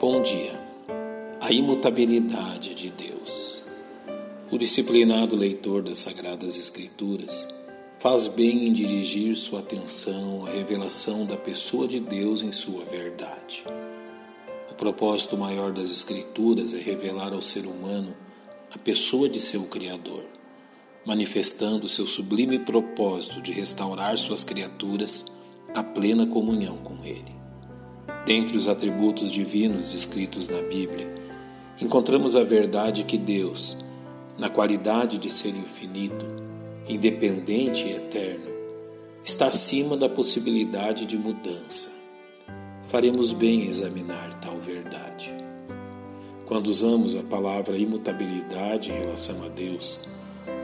Bom dia. A imutabilidade de Deus. O disciplinado leitor das Sagradas Escrituras faz bem em dirigir sua atenção à revelação da pessoa de Deus em sua verdade. O propósito maior das Escrituras é revelar ao ser humano a pessoa de seu Criador, manifestando seu sublime propósito de restaurar suas criaturas à plena comunhão com Ele. Dentre os atributos divinos descritos na Bíblia, encontramos a verdade que Deus, na qualidade de ser infinito, independente e eterno, está acima da possibilidade de mudança. Faremos bem em examinar tal verdade. Quando usamos a palavra imutabilidade em relação a Deus,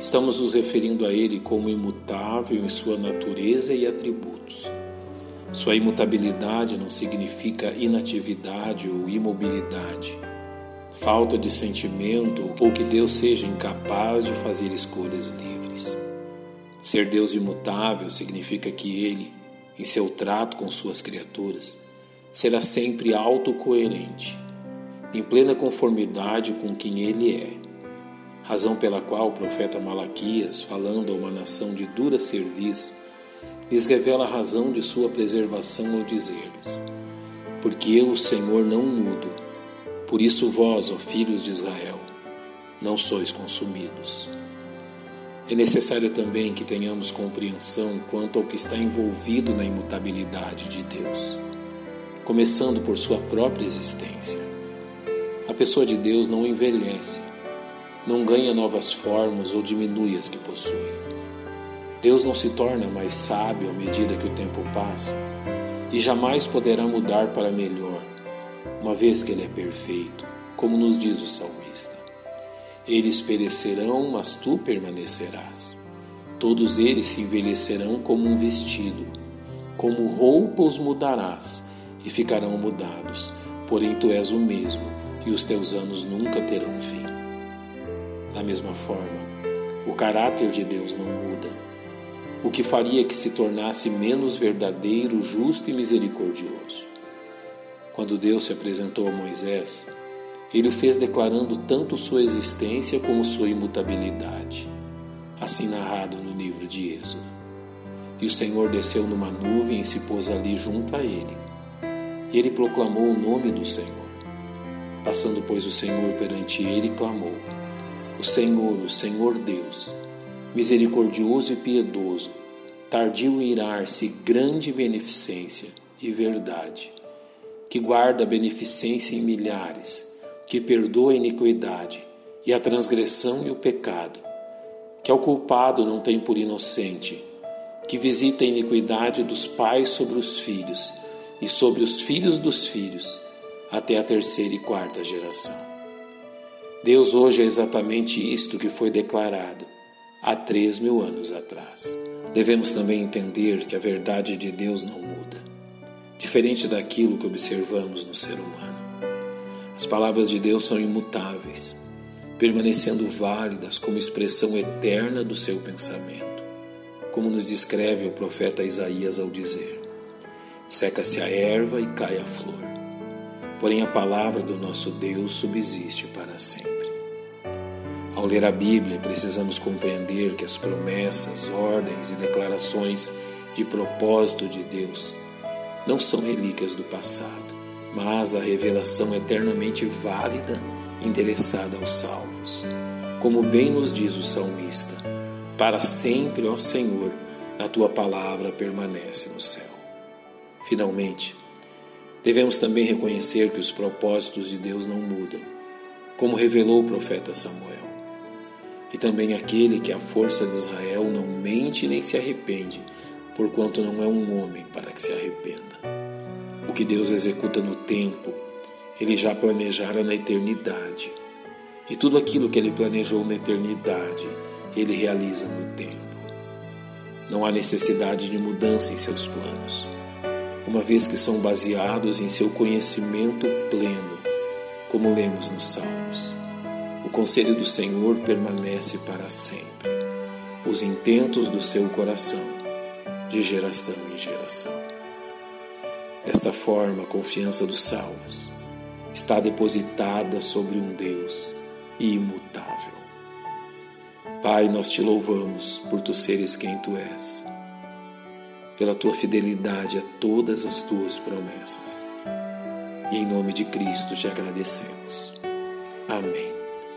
estamos nos referindo a Ele como imutável em sua natureza e atributos sua imutabilidade não significa inatividade ou imobilidade, falta de sentimento ou que Deus seja incapaz de fazer escolhas livres. Ser Deus imutável significa que Ele, em seu trato com suas criaturas, será sempre autocoerente, em plena conformidade com quem Ele é. Razão pela qual o profeta Malaquias, falando a uma nação de dura serviço, lhes revela a razão de sua preservação ao dizer-lhes: Porque eu, o Senhor, não mudo, por isso vós, ó filhos de Israel, não sois consumidos. É necessário também que tenhamos compreensão quanto ao que está envolvido na imutabilidade de Deus, começando por sua própria existência. A pessoa de Deus não envelhece, não ganha novas formas ou diminui as que possui. Deus não se torna mais sábio à medida que o tempo passa e jamais poderá mudar para melhor, uma vez que Ele é perfeito, como nos diz o salmista. Eles perecerão, mas tu permanecerás. Todos eles se envelhecerão como um vestido, como roupa os mudarás e ficarão mudados, porém tu és o mesmo e os teus anos nunca terão fim. Da mesma forma, o caráter de Deus não muda o que faria que se tornasse menos verdadeiro, justo e misericordioso. Quando Deus se apresentou a Moisés, ele o fez declarando tanto sua existência como sua imutabilidade, assim narrado no livro de Êxodo. E o Senhor desceu numa nuvem e se pôs ali junto a ele. E ele proclamou o nome do Senhor. Passando, pois, o Senhor perante ele, clamou: O Senhor, o Senhor Deus, misericordioso e piedoso, tardio em irar-se, grande beneficência e verdade, que guarda a beneficência em milhares, que perdoa a iniquidade e a transgressão e o pecado, que ao culpado não tem por inocente, que visita a iniquidade dos pais sobre os filhos e sobre os filhos dos filhos, até a terceira e quarta geração. Deus hoje é exatamente isto que foi declarado há três mil anos atrás. Devemos também entender que a verdade de Deus não muda, diferente daquilo que observamos no ser humano. As palavras de Deus são imutáveis, permanecendo válidas como expressão eterna do seu pensamento, como nos descreve o profeta Isaías ao dizer: Seca-se a erva e cai a flor, porém a palavra do nosso Deus subsiste para sempre. Ao ler a Bíblia, precisamos compreender que as promessas, ordens e declarações de propósito de Deus não são relíquias do passado, mas a revelação eternamente válida endereçada aos salvos. Como bem nos diz o salmista: Para sempre, ó Senhor, a tua palavra permanece no céu. Finalmente, devemos também reconhecer que os propósitos de Deus não mudam, como revelou o profeta Samuel e também aquele que a força de Israel não mente nem se arrepende, porquanto não é um homem para que se arrependa. O que Deus executa no tempo, ele já planejara na eternidade. E tudo aquilo que ele planejou na eternidade, ele realiza no tempo. Não há necessidade de mudança em seus planos, uma vez que são baseados em seu conhecimento pleno, como lemos nos Salmos. O conselho do Senhor permanece para sempre, os intentos do seu coração, de geração em geração. Desta forma, a confiança dos salvos está depositada sobre um Deus imutável. Pai, nós te louvamos por tu seres quem tu és, pela tua fidelidade a todas as tuas promessas. E em nome de Cristo te agradecemos. Amém.